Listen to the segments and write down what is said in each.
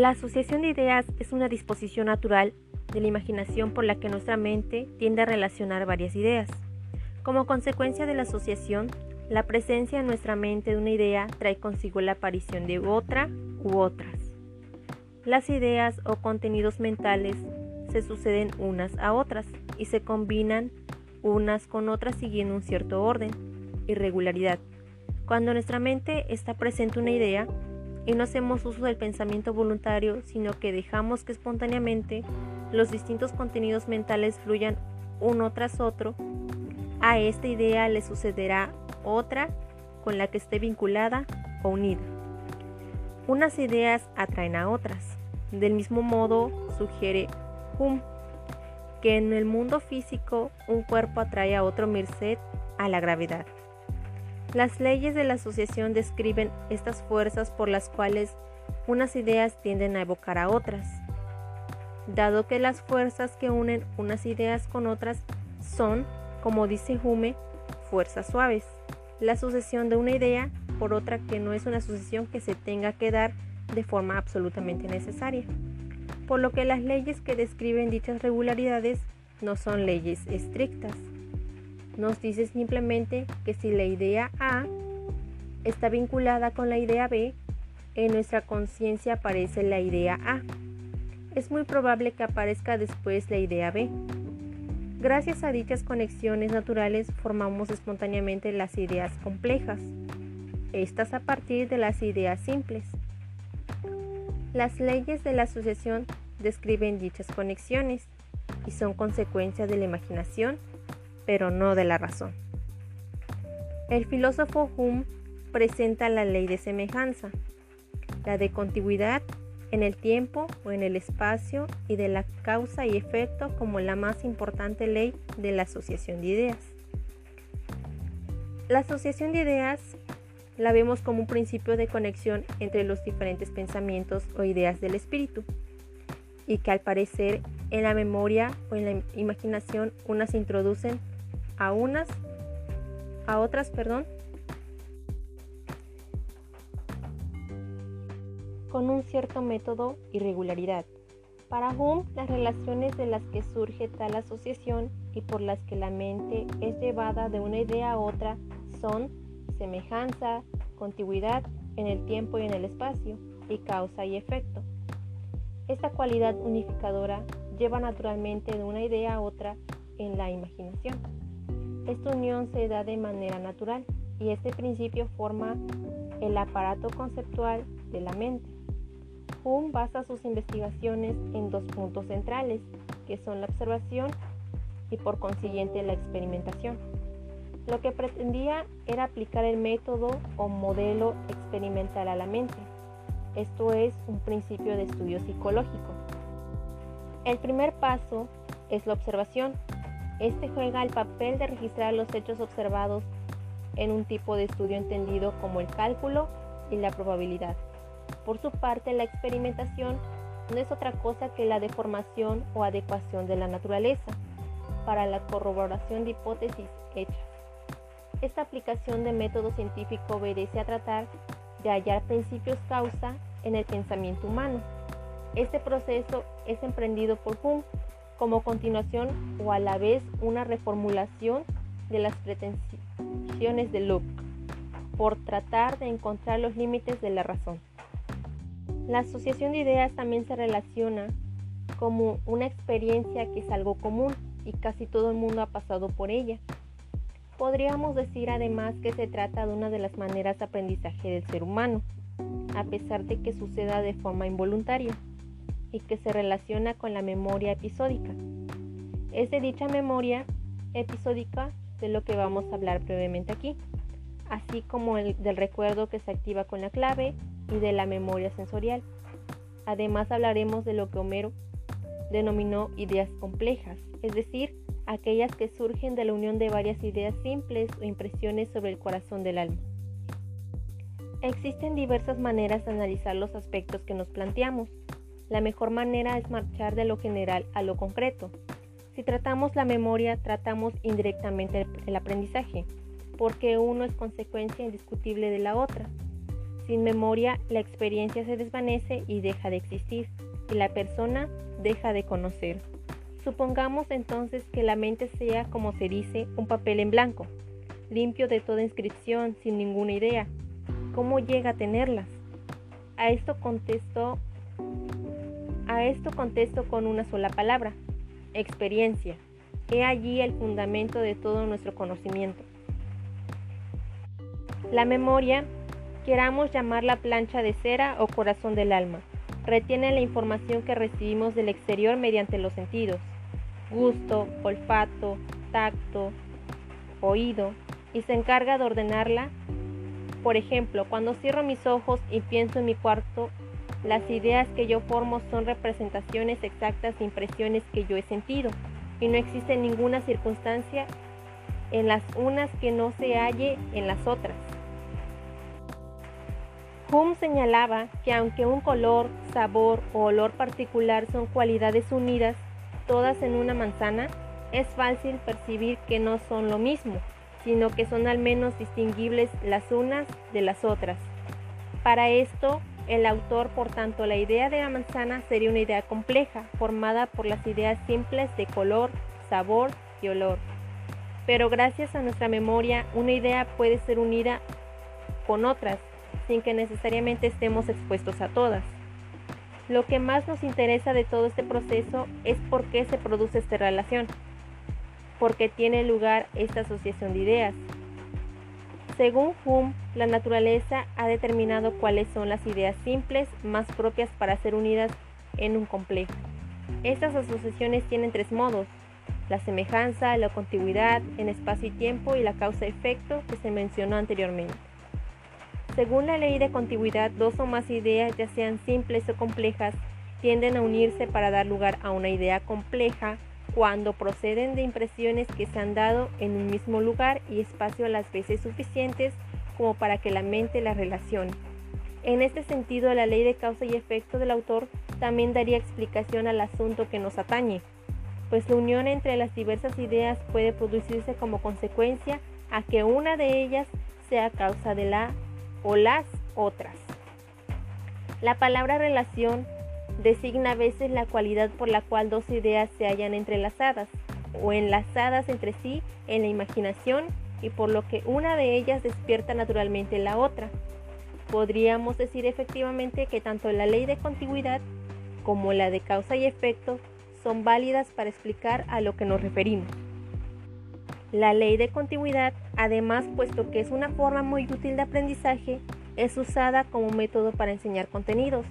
La asociación de ideas es una disposición natural de la imaginación por la que nuestra mente tiende a relacionar varias ideas. Como consecuencia de la asociación, la presencia en nuestra mente de una idea trae consigo la aparición de otra u otras. Las ideas o contenidos mentales se suceden unas a otras y se combinan unas con otras siguiendo un cierto orden y regularidad. Cuando nuestra mente está presente una idea, y no hacemos uso del pensamiento voluntario, sino que dejamos que espontáneamente los distintos contenidos mentales fluyan uno tras otro, a esta idea le sucederá otra con la que esté vinculada o unida. Unas ideas atraen a otras. Del mismo modo, sugiere Hume que en el mundo físico un cuerpo atrae a otro merced a la gravedad. Las leyes de la asociación describen estas fuerzas por las cuales unas ideas tienden a evocar a otras. Dado que las fuerzas que unen unas ideas con otras son, como dice Hume, fuerzas suaves, la sucesión de una idea por otra que no es una sucesión que se tenga que dar de forma absolutamente necesaria. Por lo que las leyes que describen dichas regularidades no son leyes estrictas, nos dice simplemente que si la idea A está vinculada con la idea B, en nuestra conciencia aparece la idea A. Es muy probable que aparezca después la idea B. Gracias a dichas conexiones naturales formamos espontáneamente las ideas complejas, estas a partir de las ideas simples. Las leyes de la asociación describen dichas conexiones y son consecuencia de la imaginación pero no de la razón. El filósofo Hume presenta la ley de semejanza, la de contigüidad en el tiempo o en el espacio y de la causa y efecto como la más importante ley de la asociación de ideas. La asociación de ideas la vemos como un principio de conexión entre los diferentes pensamientos o ideas del espíritu y que al parecer en la memoria o en la imaginación unas se introducen a unas, a otras, perdón, con un cierto método y regularidad. Para Hume, las relaciones de las que surge tal asociación y por las que la mente es llevada de una idea a otra son semejanza, contigüidad en el tiempo y en el espacio, y causa y efecto. Esta cualidad unificadora lleva naturalmente de una idea a otra en la imaginación. Esta unión se da de manera natural y este principio forma el aparato conceptual de la mente. Hume basa sus investigaciones en dos puntos centrales, que son la observación y por consiguiente la experimentación. Lo que pretendía era aplicar el método o modelo experimental a la mente. Esto es un principio de estudio psicológico. El primer paso es la observación, este juega el papel de registrar los hechos observados en un tipo de estudio entendido como el cálculo y la probabilidad. Por su parte, la experimentación no es otra cosa que la deformación o adecuación de la naturaleza para la corroboración de hipótesis hechas. Esta aplicación de método científico obedece a tratar de hallar principios causa en el pensamiento humano. Este proceso es emprendido por Hume como continuación o a la vez una reformulación de las pretensiones de Locke, por tratar de encontrar los límites de la razón. La asociación de ideas también se relaciona como una experiencia que es algo común y casi todo el mundo ha pasado por ella. Podríamos decir además que se trata de una de las maneras de aprendizaje del ser humano, a pesar de que suceda de forma involuntaria y que se relaciona con la memoria episódica. Es de dicha memoria episódica de lo que vamos a hablar brevemente aquí, así como el del recuerdo que se activa con la clave y de la memoria sensorial. Además hablaremos de lo que Homero denominó ideas complejas, es decir, aquellas que surgen de la unión de varias ideas simples o impresiones sobre el corazón del alma. Existen diversas maneras de analizar los aspectos que nos planteamos, la mejor manera es marchar de lo general a lo concreto. Si tratamos la memoria, tratamos indirectamente el aprendizaje, porque uno es consecuencia indiscutible de la otra. Sin memoria, la experiencia se desvanece y deja de existir, y la persona deja de conocer. Supongamos entonces que la mente sea, como se dice, un papel en blanco, limpio de toda inscripción, sin ninguna idea. ¿Cómo llega a tenerlas? A esto contesto a esto contesto con una sola palabra, experiencia. He allí el fundamento de todo nuestro conocimiento. La memoria, queramos llamarla plancha de cera o corazón del alma, retiene la información que recibimos del exterior mediante los sentidos, gusto, olfato, tacto, oído, y se encarga de ordenarla. Por ejemplo, cuando cierro mis ojos y pienso en mi cuarto, las ideas que yo formo son representaciones exactas de impresiones que yo he sentido y no existe ninguna circunstancia en las unas que no se halle en las otras. Hume señalaba que aunque un color, sabor o olor particular son cualidades unidas, todas en una manzana, es fácil percibir que no son lo mismo, sino que son al menos distinguibles las unas de las otras. Para esto, el autor, por tanto, la idea de la manzana sería una idea compleja, formada por las ideas simples de color, sabor y olor. Pero gracias a nuestra memoria, una idea puede ser unida con otras, sin que necesariamente estemos expuestos a todas. Lo que más nos interesa de todo este proceso es por qué se produce esta relación, por qué tiene lugar esta asociación de ideas, según Hume, la naturaleza ha determinado cuáles son las ideas simples más propias para ser unidas en un complejo. Estas asociaciones tienen tres modos, la semejanza, la contigüidad en espacio y tiempo y la causa-efecto que se mencionó anteriormente. Según la ley de contigüidad, dos o más ideas, ya sean simples o complejas, tienden a unirse para dar lugar a una idea compleja cuando proceden de impresiones que se han dado en un mismo lugar y espacio las veces suficientes como para que la mente las relacione. En este sentido, la ley de causa y efecto del autor también daría explicación al asunto que nos atañe, pues la unión entre las diversas ideas puede producirse como consecuencia a que una de ellas sea causa de la o las otras. La palabra relación designa a veces la cualidad por la cual dos ideas se hallan entrelazadas o enlazadas entre sí en la imaginación y por lo que una de ellas despierta naturalmente la otra. Podríamos decir efectivamente que tanto la ley de contigüidad como la de causa y efecto son válidas para explicar a lo que nos referimos. La ley de contigüidad, además, puesto que es una forma muy útil de aprendizaje, es usada como método para enseñar contenidos.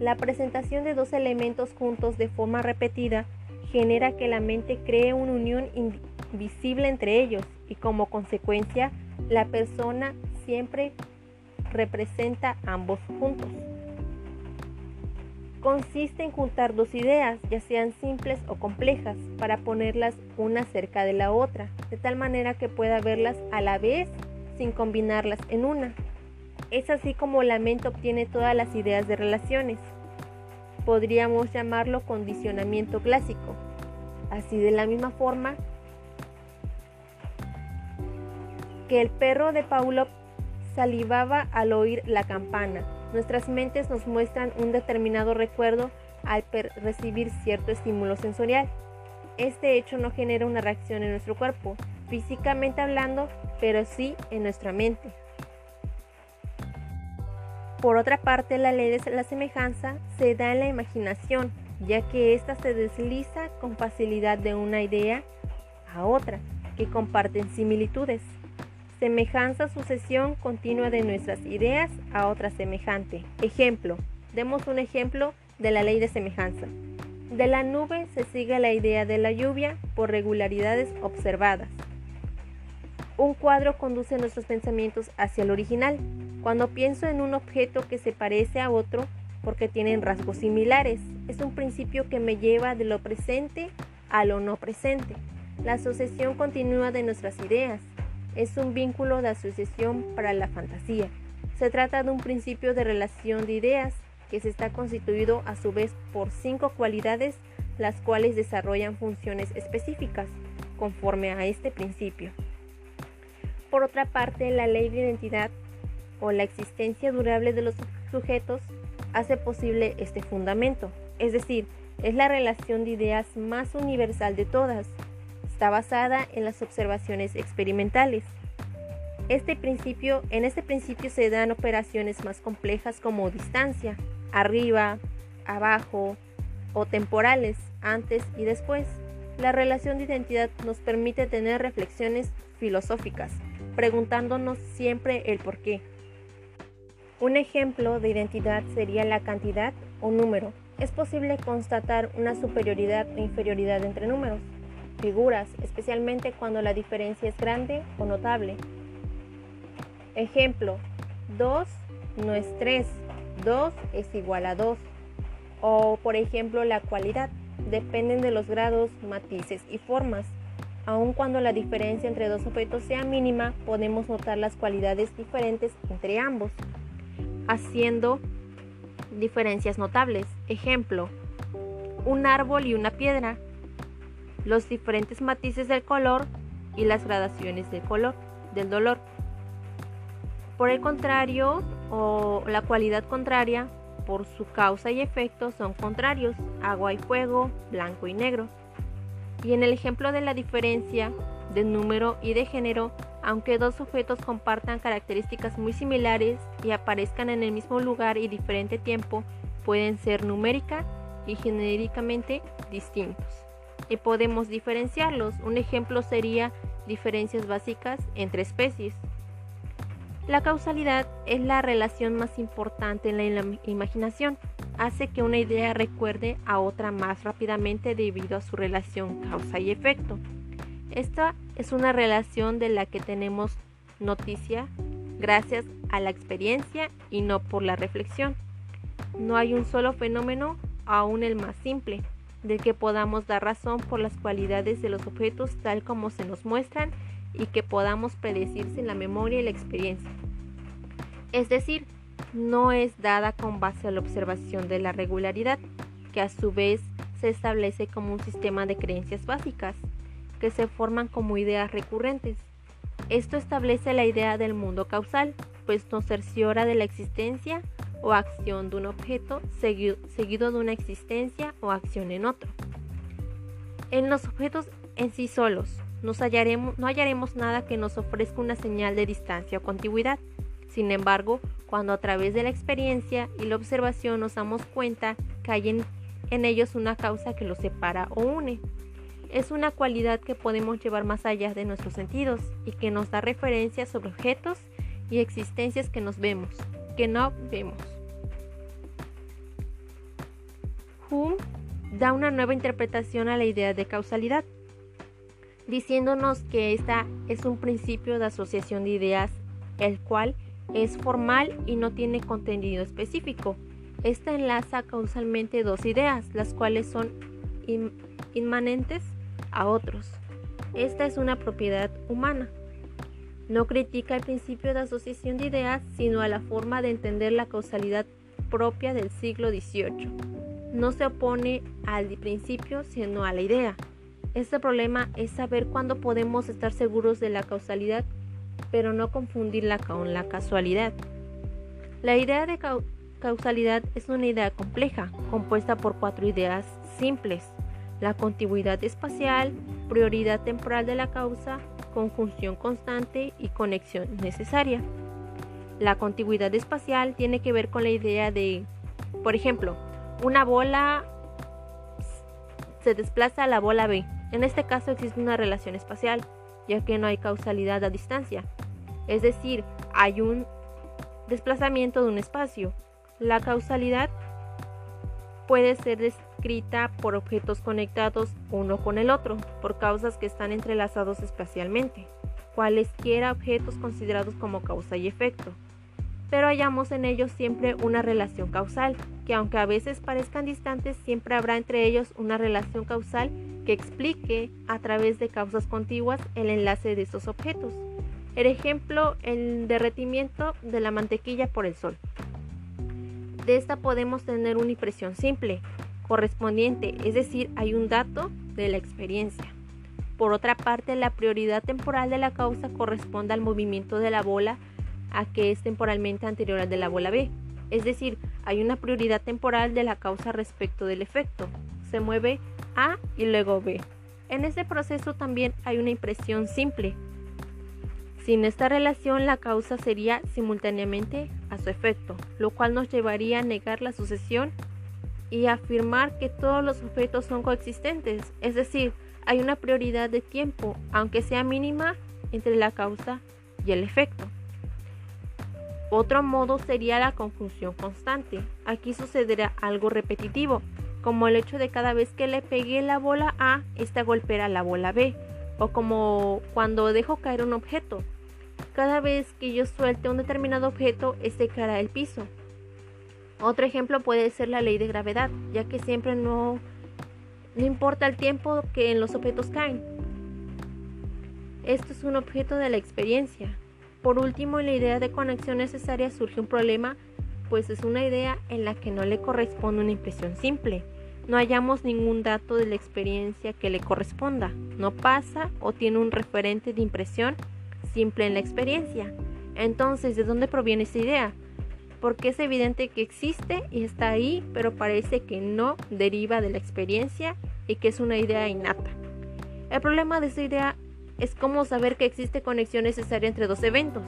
La presentación de dos elementos juntos de forma repetida genera que la mente cree una unión invisible entre ellos y como consecuencia la persona siempre representa ambos juntos. Consiste en juntar dos ideas, ya sean simples o complejas, para ponerlas una cerca de la otra, de tal manera que pueda verlas a la vez sin combinarlas en una. Es así como la mente obtiene todas las ideas de relaciones. Podríamos llamarlo condicionamiento clásico. Así de la misma forma que el perro de Paulo salivaba al oír la campana. Nuestras mentes nos muestran un determinado recuerdo al recibir cierto estímulo sensorial. Este hecho no genera una reacción en nuestro cuerpo, físicamente hablando, pero sí en nuestra mente. Por otra parte, la ley de la semejanza se da en la imaginación, ya que ésta se desliza con facilidad de una idea a otra, que comparten similitudes. Semejanza sucesión continua de nuestras ideas a otra semejante. Ejemplo, demos un ejemplo de la ley de semejanza. De la nube se sigue la idea de la lluvia por regularidades observadas. Un cuadro conduce nuestros pensamientos hacia el original. Cuando pienso en un objeto que se parece a otro, porque tienen rasgos similares, es un principio que me lleva de lo presente a lo no presente. La asociación continua de nuestras ideas es un vínculo de asociación para la fantasía. Se trata de un principio de relación de ideas que se está constituido a su vez por cinco cualidades las cuales desarrollan funciones específicas conforme a este principio. Por otra parte, la ley de identidad o la existencia durable de los sujetos hace posible este fundamento, es decir, es la relación de ideas más universal de todas. Está basada en las observaciones experimentales. Este principio, en este principio se dan operaciones más complejas como distancia, arriba, abajo o temporales, antes y después. La relación de identidad nos permite tener reflexiones filosóficas, preguntándonos siempre el por qué. Un ejemplo de identidad sería la cantidad o número. Es posible constatar una superioridad o inferioridad entre números, figuras, especialmente cuando la diferencia es grande o notable. Ejemplo, 2 no es 3, 2 es igual a 2. O por ejemplo la cualidad, dependen de los grados, matices y formas. Aun cuando la diferencia entre dos objetos sea mínima, podemos notar las cualidades diferentes entre ambos haciendo diferencias notables. Ejemplo, un árbol y una piedra, los diferentes matices del color y las gradaciones del color, del dolor. Por el contrario, o la cualidad contraria, por su causa y efecto son contrarios, agua y fuego, blanco y negro. Y en el ejemplo de la diferencia de número y de género, aunque dos objetos compartan características muy similares y aparezcan en el mismo lugar y diferente tiempo, pueden ser numérica y genéricamente distintos. Y podemos diferenciarlos. Un ejemplo sería diferencias básicas entre especies. La causalidad es la relación más importante en la imaginación. Hace que una idea recuerde a otra más rápidamente debido a su relación causa y efecto. Esta es una relación de la que tenemos noticia gracias a la experiencia y no por la reflexión. No hay un solo fenómeno, aún el más simple, del que podamos dar razón por las cualidades de los objetos tal como se nos muestran y que podamos predecir sin la memoria y la experiencia. Es decir, no es dada con base a la observación de la regularidad, que a su vez se establece como un sistema de creencias básicas que se forman como ideas recurrentes. Esto establece la idea del mundo causal, pues nos cerciora de la existencia o acción de un objeto seguido, de una existencia o acción en otro. En los objetos en sí solos no hallaremos nada que nos ofrezca una señal de distancia o contigüidad. Sin embargo, cuando a través de la experiencia y la observación nos damos cuenta que hay en ellos una causa que los separa o une, es una cualidad que podemos llevar más allá de nuestros sentidos y que nos da referencias sobre objetos y existencias que nos vemos, que no vemos. Hume da una nueva interpretación a la idea de causalidad, diciéndonos que esta es un principio de asociación de ideas, el cual es formal y no tiene contenido específico. Esta enlaza causalmente dos ideas, las cuales son inmanentes a otros. Esta es una propiedad humana. No critica el principio de asociación de ideas, sino a la forma de entender la causalidad propia del siglo XVIII. No se opone al principio, sino a la idea. Este problema es saber cuándo podemos estar seguros de la causalidad, pero no confundirla con la casualidad. La idea de causalidad es una idea compleja, compuesta por cuatro ideas simples la contigüidad espacial, prioridad temporal de la causa, conjunción constante y conexión necesaria. La contigüidad espacial tiene que ver con la idea de, por ejemplo, una bola se desplaza a la bola B. En este caso existe una relación espacial, ya que no hay causalidad a distancia. Es decir, hay un desplazamiento de un espacio. La causalidad puede ser por objetos conectados uno con el otro, por causas que están entrelazados espacialmente, cualesquiera objetos considerados como causa y efecto. Pero hallamos en ellos siempre una relación causal, que aunque a veces parezcan distantes, siempre habrá entre ellos una relación causal que explique a través de causas contiguas el enlace de estos objetos. El ejemplo, el derretimiento de la mantequilla por el sol. De esta podemos tener una impresión simple, correspondiente, es decir, hay un dato de la experiencia. Por otra parte, la prioridad temporal de la causa corresponde al movimiento de la bola a que es temporalmente anterior al de la bola B. Es decir, hay una prioridad temporal de la causa respecto del efecto. Se mueve A y luego B. En ese proceso también hay una impresión simple. Sin esta relación la causa sería simultáneamente a su efecto, lo cual nos llevaría a negar la sucesión y afirmar que todos los objetos son coexistentes, es decir, hay una prioridad de tiempo, aunque sea mínima, entre la causa y el efecto. Otro modo sería la conjunción constante. Aquí sucederá algo repetitivo, como el hecho de cada vez que le pegué la bola A, esta golpeará la bola B, o como cuando dejo caer un objeto. Cada vez que yo suelte un determinado objeto, este caerá el piso. Otro ejemplo puede ser la ley de gravedad, ya que siempre no, no importa el tiempo que en los objetos caen. Esto es un objeto de la experiencia. Por último, en la idea de conexión necesaria surge un problema, pues es una idea en la que no le corresponde una impresión simple. No hallamos ningún dato de la experiencia que le corresponda. No pasa o tiene un referente de impresión simple en la experiencia. Entonces, ¿de dónde proviene esa idea? Porque es evidente que existe y está ahí, pero parece que no deriva de la experiencia y que es una idea innata. El problema de esa idea es cómo saber que existe conexión necesaria entre dos eventos,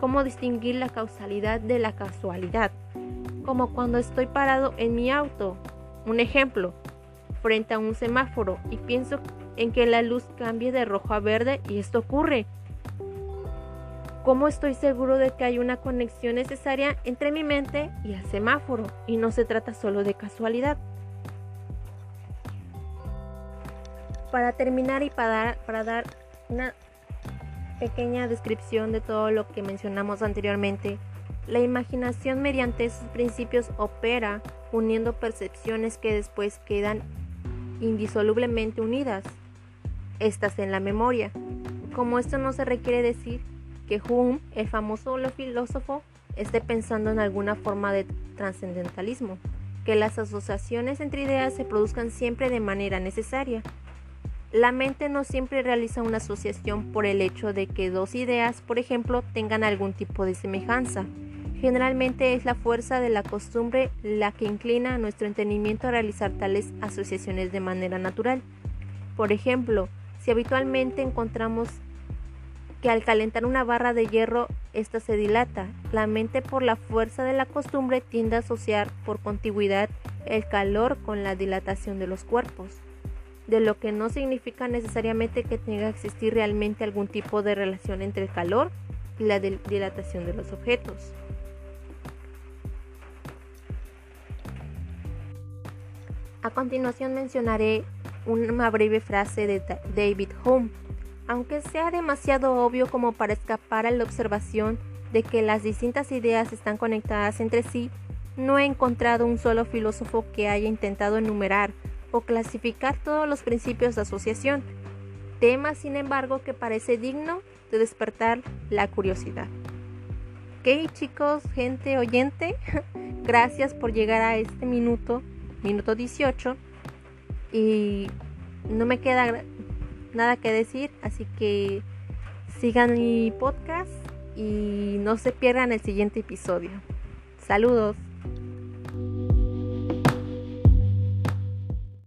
cómo distinguir la causalidad de la casualidad, como cuando estoy parado en mi auto, un ejemplo, frente a un semáforo y pienso en que la luz cambie de rojo a verde y esto ocurre ¿Cómo estoy seguro de que hay una conexión necesaria entre mi mente y el semáforo y no se trata solo de casualidad? Para terminar y para dar, una pequeña descripción de todo lo que mencionamos anteriormente, la imaginación mediante esos principios opera uniendo percepciones que después quedan indisolublemente unidas, estas en la memoria. Como esto no se requiere decir que Hume, el famoso filósofo, esté pensando en alguna forma de trascendentalismo, que las asociaciones entre ideas se produzcan siempre de manera necesaria. La mente no siempre realiza una asociación por el hecho de que dos ideas, por ejemplo, tengan algún tipo de semejanza. Generalmente es la fuerza de la costumbre la que inclina a nuestro entendimiento a realizar tales asociaciones de manera natural. Por ejemplo, si habitualmente encontramos que al calentar una barra de hierro ésta se dilata. La mente por la fuerza de la costumbre tiende a asociar por contigüidad el calor con la dilatación de los cuerpos, de lo que no significa necesariamente que tenga que existir realmente algún tipo de relación entre el calor y la dilatación de los objetos. A continuación mencionaré una breve frase de David Hume aunque sea demasiado obvio como para escapar a la observación de que las distintas ideas están conectadas entre sí, no he encontrado un solo filósofo que haya intentado enumerar o clasificar todos los principios de asociación, tema sin embargo que parece digno de despertar la curiosidad. Ok chicos, gente oyente, gracias por llegar a este minuto, minuto 18, y no me queda nada que decir, así que sigan mi podcast y no se pierdan el siguiente episodio. Saludos.